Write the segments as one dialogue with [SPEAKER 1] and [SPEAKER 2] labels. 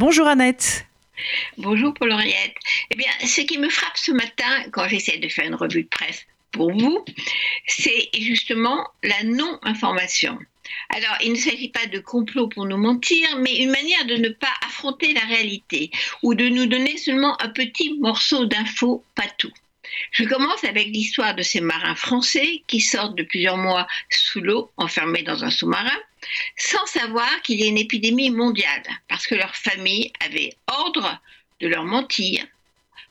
[SPEAKER 1] Bonjour Annette.
[SPEAKER 2] Bonjour Paul-Henriette. Eh bien, ce qui me frappe ce matin quand j'essaie de faire une revue de presse pour vous, c'est justement la non-information. Alors, il ne s'agit pas de complot pour nous mentir, mais une manière de ne pas affronter la réalité ou de nous donner seulement un petit morceau d'infos, pas tout. Je commence avec l'histoire de ces marins français qui sortent de plusieurs mois sous l'eau, enfermés dans un sous-marin, sans savoir qu'il y a une épidémie mondiale, parce que leur famille avait ordre de leur mentir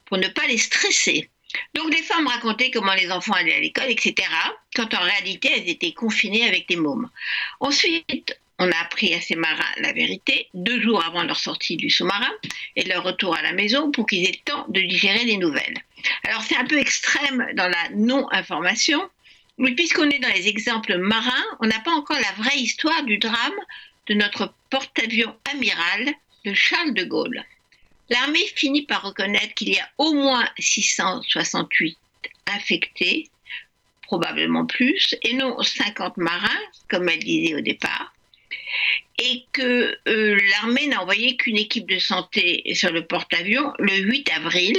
[SPEAKER 2] pour ne pas les stresser. Donc les femmes racontaient comment les enfants allaient à l'école, etc., quand en réalité elles étaient confinées avec des mômes. Ensuite, on a appris à ces marins la vérité deux jours avant leur sortie du sous-marin et leur retour à la maison pour qu'ils aient le temps de digérer les nouvelles. Alors c'est un peu extrême dans la non-information, puisqu'on est dans les exemples marins, on n'a pas encore la vraie histoire du drame de notre porte-avions amiral de Charles de Gaulle. L'armée finit par reconnaître qu'il y a au moins 668 infectés, probablement plus, et non 50 marins, comme elle disait au départ, et que euh, l'armée n'a envoyé qu'une équipe de santé sur le porte-avions le 8 avril.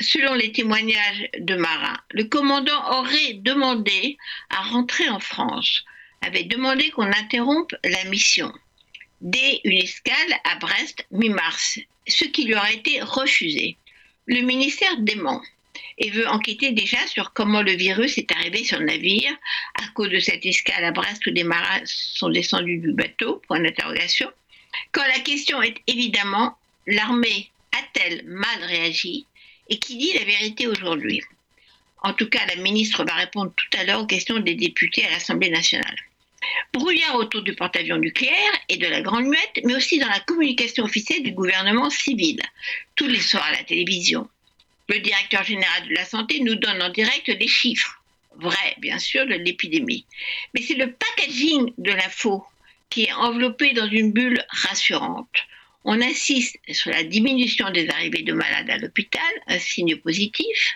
[SPEAKER 2] Selon les témoignages de marins, le commandant aurait demandé à rentrer en France, avait demandé qu'on interrompe la mission dès une escale à Brest mi-mars, ce qui lui aurait été refusé. Le ministère dément et veut enquêter déjà sur comment le virus est arrivé sur le navire à cause de cette escale à Brest où des marins sont descendus du bateau, point d'interrogation. Quand la question est évidemment, l'armée a-t-elle mal réagi? Et qui dit la vérité aujourd'hui En tout cas, la ministre va répondre tout à l'heure aux questions des députés à l'Assemblée nationale. Brouillard autour du porte-avions nucléaire et de la Grande Muette, mais aussi dans la communication officielle du gouvernement civil, tous les soirs à la télévision. Le directeur général de la santé nous donne en direct des chiffres, vrais bien sûr, de l'épidémie. Mais c'est le packaging de l'info qui est enveloppé dans une bulle rassurante. On insiste sur la diminution des arrivées de malades à l'hôpital, un signe positif,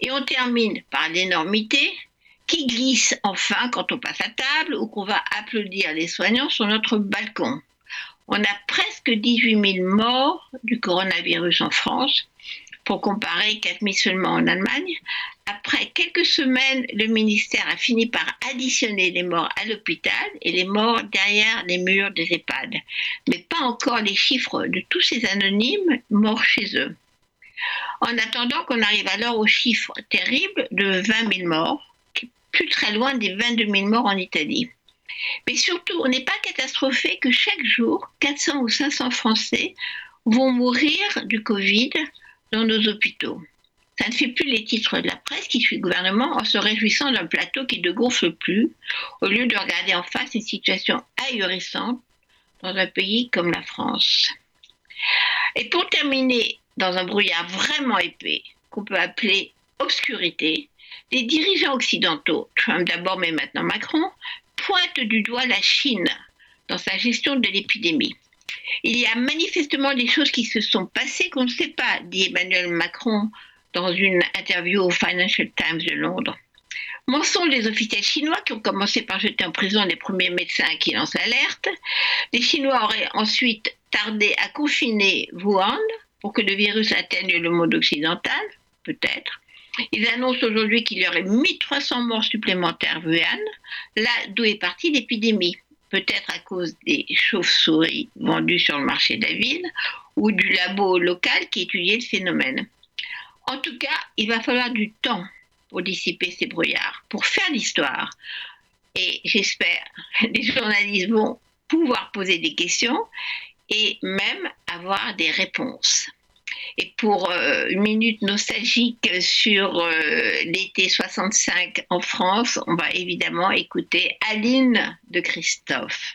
[SPEAKER 2] et on termine par l'énormité qui glisse enfin quand on passe à table ou qu'on va applaudir les soignants sur notre balcon. On a presque 18 000 morts du coronavirus en France pour comparer 4 000 seulement en Allemagne. Après quelques semaines, le ministère a fini par additionner les morts à l'hôpital et les morts derrière les murs des EHPAD, encore les chiffres de tous ces anonymes morts chez eux. En attendant qu'on arrive alors au chiffre terrible de 20 000 morts, qui est plus très loin des 22 000 morts en Italie. Mais surtout, on n'est pas catastrophé que chaque jour, 400 ou 500 Français vont mourir du Covid dans nos hôpitaux. Ça ne fait plus les titres de la presse qui suit le gouvernement en se réjouissant d'un plateau qui ne gonfle plus, au lieu de regarder en face une situation ahurissante dans un pays comme la France. Et pour terminer dans un brouillard vraiment épais, qu'on peut appeler obscurité, les dirigeants occidentaux, Trump d'abord mais maintenant Macron, pointent du doigt la Chine dans sa gestion de l'épidémie. Il y a manifestement des choses qui se sont passées qu'on ne sait pas, dit Emmanuel Macron dans une interview au Financial Times de Londres. Mensonge des officiels chinois qui ont commencé par jeter en prison les premiers médecins qui lancent l'alerte. Les Chinois auraient ensuite tardé à confiner Wuhan pour que le virus atteigne le monde occidental, peut-être. Ils annoncent aujourd'hui qu'il y aurait 1300 morts supplémentaires à Wuhan, là d'où est partie l'épidémie peut-être à cause des chauves-souris vendues sur le marché de la ville ou du labo local qui étudiait le phénomène. En tout cas, il va falloir du temps pour dissiper ces brouillards, pour faire l'histoire. Et j'espère les journalistes vont pouvoir poser des questions et même avoir des réponses. Et pour euh, une minute nostalgique sur euh, l'été 65 en France, on va évidemment écouter Aline de Christophe.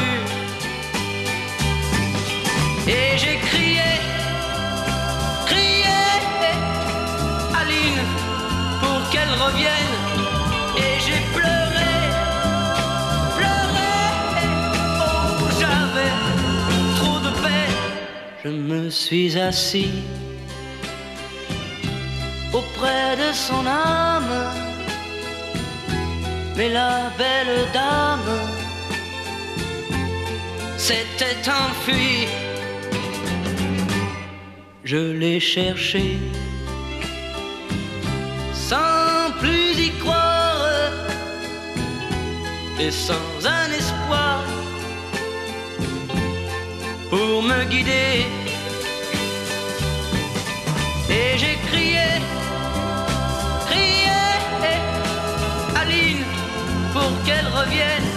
[SPEAKER 3] Suis assis auprès de son âme. Mais la belle dame s'était enfuie. Je l'ai cherché sans plus y croire et sans un espoir pour me guider. Et j'ai crié, crié, Aline, pour qu'elle revienne.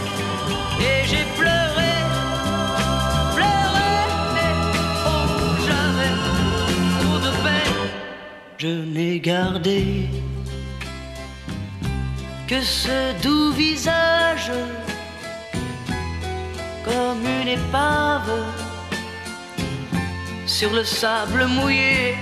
[SPEAKER 3] Et j'ai pleuré, pleuré, oh, j'avais trop de peine. Je n'ai gardé que ce doux visage comme une épave sur le sable mouillé.